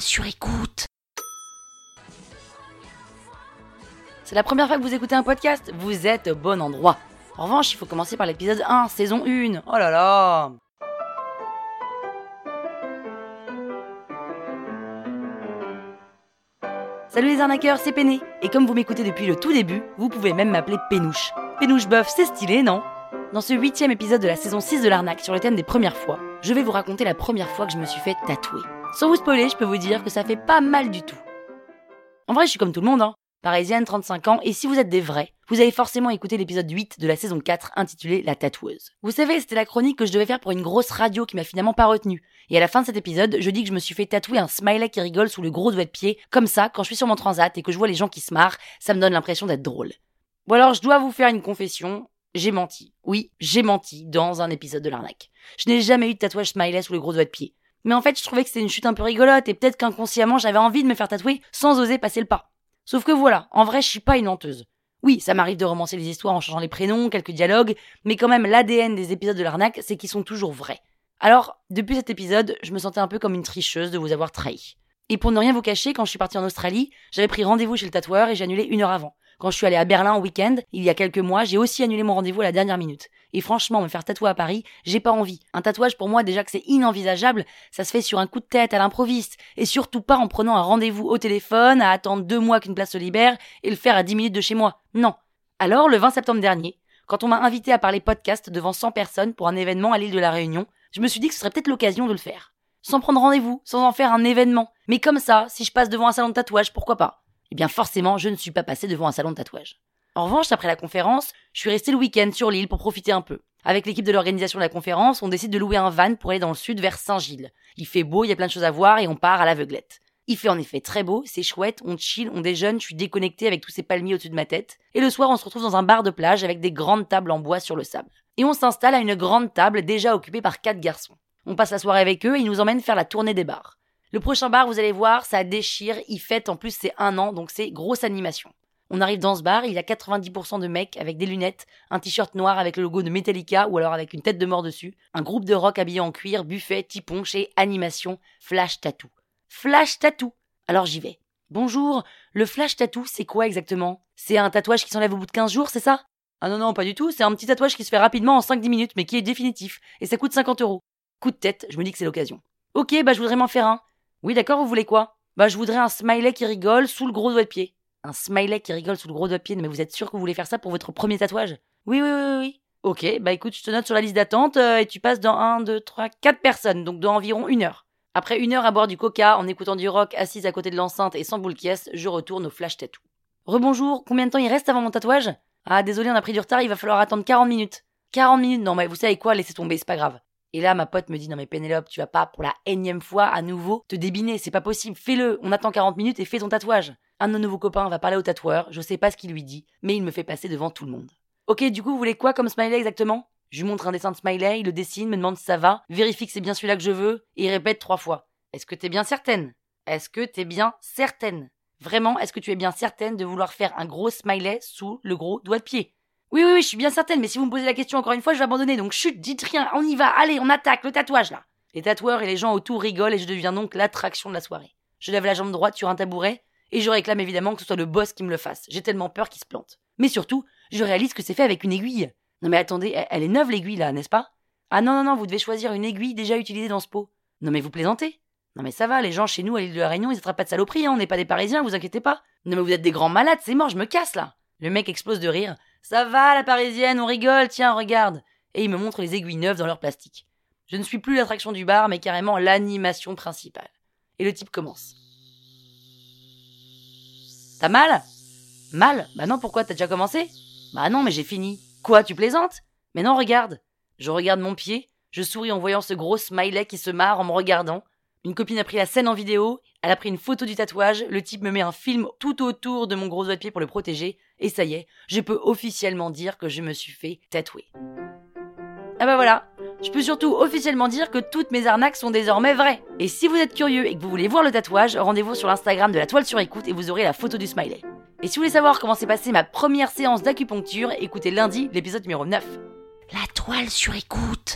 sur écoute. C'est la première fois que vous écoutez un podcast? Vous êtes au bon endroit. En revanche, il faut commencer par l'épisode 1, saison 1. Oh là là Salut les arnaqueurs, c'est Péné. Et comme vous m'écoutez depuis le tout début, vous pouvez même m'appeler Pénouche. Pénouche Boeuf, c'est stylé, non? Dans ce huitième épisode de la saison 6 de l'arnaque sur le thème des premières fois, je vais vous raconter la première fois que je me suis fait tatouer. Sans vous spoiler, je peux vous dire que ça fait pas mal du tout. En vrai, je suis comme tout le monde, hein. Parisienne, 35 ans, et si vous êtes des vrais, vous avez forcément écouté l'épisode 8 de la saison 4 intitulé La tatoueuse. Vous savez, c'était la chronique que je devais faire pour une grosse radio qui m'a finalement pas retenue. Et à la fin de cet épisode, je dis que je me suis fait tatouer un smiley qui rigole sous le gros doigt de pied, comme ça, quand je suis sur mon transat et que je vois les gens qui se marrent, ça me donne l'impression d'être drôle. Bon alors, je dois vous faire une confession, j'ai menti. Oui, j'ai menti dans un épisode de l'arnaque. Je n'ai jamais eu de tatouage smiley sous le gros doigt de pied. Mais en fait, je trouvais que c'était une chute un peu rigolote et peut-être qu'inconsciemment j'avais envie de me faire tatouer sans oser passer le pas. Sauf que voilà, en vrai, je suis pas une menteuse. Oui, ça m'arrive de romancer les histoires en changeant les prénoms, quelques dialogues, mais quand même l'ADN des épisodes de l'arnaque, c'est qu'ils sont toujours vrais. Alors, depuis cet épisode, je me sentais un peu comme une tricheuse de vous avoir trahi. Et pour ne rien vous cacher, quand je suis partie en Australie, j'avais pris rendez-vous chez le tatoueur et j'ai annulé une heure avant. Quand je suis allée à Berlin en week-end, il y a quelques mois, j'ai aussi annulé mon rendez-vous à la dernière minute. Et franchement, me faire tatouer à Paris, j'ai pas envie. Un tatouage pour moi, déjà que c'est inenvisageable, ça se fait sur un coup de tête à l'improviste. Et surtout pas en prenant un rendez-vous au téléphone, à attendre deux mois qu'une place se libère et le faire à 10 minutes de chez moi. Non. Alors, le 20 septembre dernier, quand on m'a invité à parler podcast devant 100 personnes pour un événement à l'île de la Réunion, je me suis dit que ce serait peut-être l'occasion de le faire. Sans prendre rendez-vous, sans en faire un événement. Mais comme ça, si je passe devant un salon de tatouage, pourquoi pas? Eh bien forcément, je ne suis pas passé devant un salon de tatouage. En revanche, après la conférence, je suis resté le week-end sur l'île pour profiter un peu. Avec l'équipe de l'organisation de la conférence, on décide de louer un van pour aller dans le sud vers Saint-Gilles. Il fait beau, il y a plein de choses à voir et on part à l'aveuglette. Il fait en effet très beau, c'est chouette, on chill, on déjeune, je suis déconnecté avec tous ces palmiers au-dessus de ma tête. Et le soir, on se retrouve dans un bar de plage avec des grandes tables en bois sur le sable. Et on s'installe à une grande table déjà occupée par quatre garçons. On passe la soirée avec eux et ils nous emmènent faire la tournée des bars. Le prochain bar, vous allez voir, ça déchire, il fête en plus c'est un an, donc c'est grosse animation. On arrive dans ce bar, il y a 90% de mecs avec des lunettes, un t-shirt noir avec le logo de Metallica ou alors avec une tête de mort dessus, un groupe de rock habillé en cuir, buffet, tiponche et animation, flash tattoo. Flash tattoo Alors j'y vais. Bonjour, le flash tattoo, c'est quoi exactement? C'est un tatouage qui s'enlève au bout de 15 jours, c'est ça? Ah non, non, pas du tout, c'est un petit tatouage qui se fait rapidement en 5-10 minutes, mais qui est définitif, et ça coûte 50 euros. Coup de tête, je me dis que c'est l'occasion. Ok, bah je voudrais m'en faire un. Oui, d'accord, vous voulez quoi? Bah je voudrais un smiley qui rigole sous le gros doigt de pied. Un smiley qui rigole sous le gros doigt de pied, mais vous êtes sûr que vous voulez faire ça pour votre premier tatouage? Oui, oui, oui, oui. Ok, bah écoute, je te note sur la liste d'attente euh, et tu passes dans 1, 2, 3, 4 personnes, donc dans environ une heure. Après une heure à boire du coca, en écoutant du rock, assise à côté de l'enceinte et sans boule caisse, je retourne au flash tattoo. Rebonjour, combien de temps il reste avant mon tatouage? Ah, désolé, on a pris du retard, il va falloir attendre 40 minutes. 40 minutes Non, mais vous savez quoi, laissez tomber, c'est pas grave. Et là, ma pote me dit, non mais Pénélope, tu vas pas pour la énième fois à nouveau te débiner, c'est pas possible, fais-le, on attend 40 minutes et fais ton tatouage. Un de nos nouveaux copains va parler au tatoueur, je sais pas ce qu'il lui dit, mais il me fait passer devant tout le monde. Ok, du coup, vous voulez quoi comme smiley exactement? Je lui montre un dessin de smiley, il le dessine, me demande si ça va, vérifie que c'est bien celui-là que je veux, et il répète trois fois. Est-ce que t'es bien certaine? Est-ce que t'es bien certaine? Vraiment, est-ce que tu es bien certaine de vouloir faire un gros smiley sous le gros doigt de pied? Oui, oui, oui, je suis bien certaine, mais si vous me posez la question encore une fois, je vais abandonner. Donc chut, dites rien, on y va, allez, on attaque, le tatouage là. Les tatoueurs et les gens autour rigolent et je deviens donc l'attraction de la soirée. Je lève la jambe droite sur un tabouret et je réclame évidemment que ce soit le boss qui me le fasse. J'ai tellement peur qu'il se plante. Mais surtout, je réalise que c'est fait avec une aiguille. Non mais attendez, elle est neuve l'aiguille là, n'est-ce pas? Ah non, non, non, vous devez choisir une aiguille déjà utilisée dans ce pot. Non mais vous plaisantez Non mais ça va, les gens chez nous à l'île de la Réunion, ils attrapent pas de saloperie, hein, on n'est pas des Parisiens, vous inquiétez pas. Non mais vous êtes des grands malades, c'est mort, je me casse là. Le mec explose de rire. Ça va, la parisienne, on rigole, tiens, regarde. Et il me montre les aiguilles neuves dans leur plastique. Je ne suis plus l'attraction du bar, mais carrément l'animation principale. Et le type commence. T'as mal? Mal? Bah non, pourquoi? T'as déjà commencé? Bah non, mais j'ai fini. Quoi, tu plaisantes? Mais non, regarde. Je regarde mon pied, je souris en voyant ce gros smiley qui se marre en me regardant. Une copine a pris la scène en vidéo, elle a pris une photo du tatouage, le type me met un film tout autour de mon gros doigt de pied pour le protéger, et ça y est, je peux officiellement dire que je me suis fait tatouer. Ah bah voilà, je peux surtout officiellement dire que toutes mes arnaques sont désormais vraies. Et si vous êtes curieux et que vous voulez voir le tatouage, rendez-vous sur l'Instagram de la toile sur écoute et vous aurez la photo du smiley. Et si vous voulez savoir comment s'est passée ma première séance d'acupuncture, écoutez lundi l'épisode numéro 9. La toile sur écoute.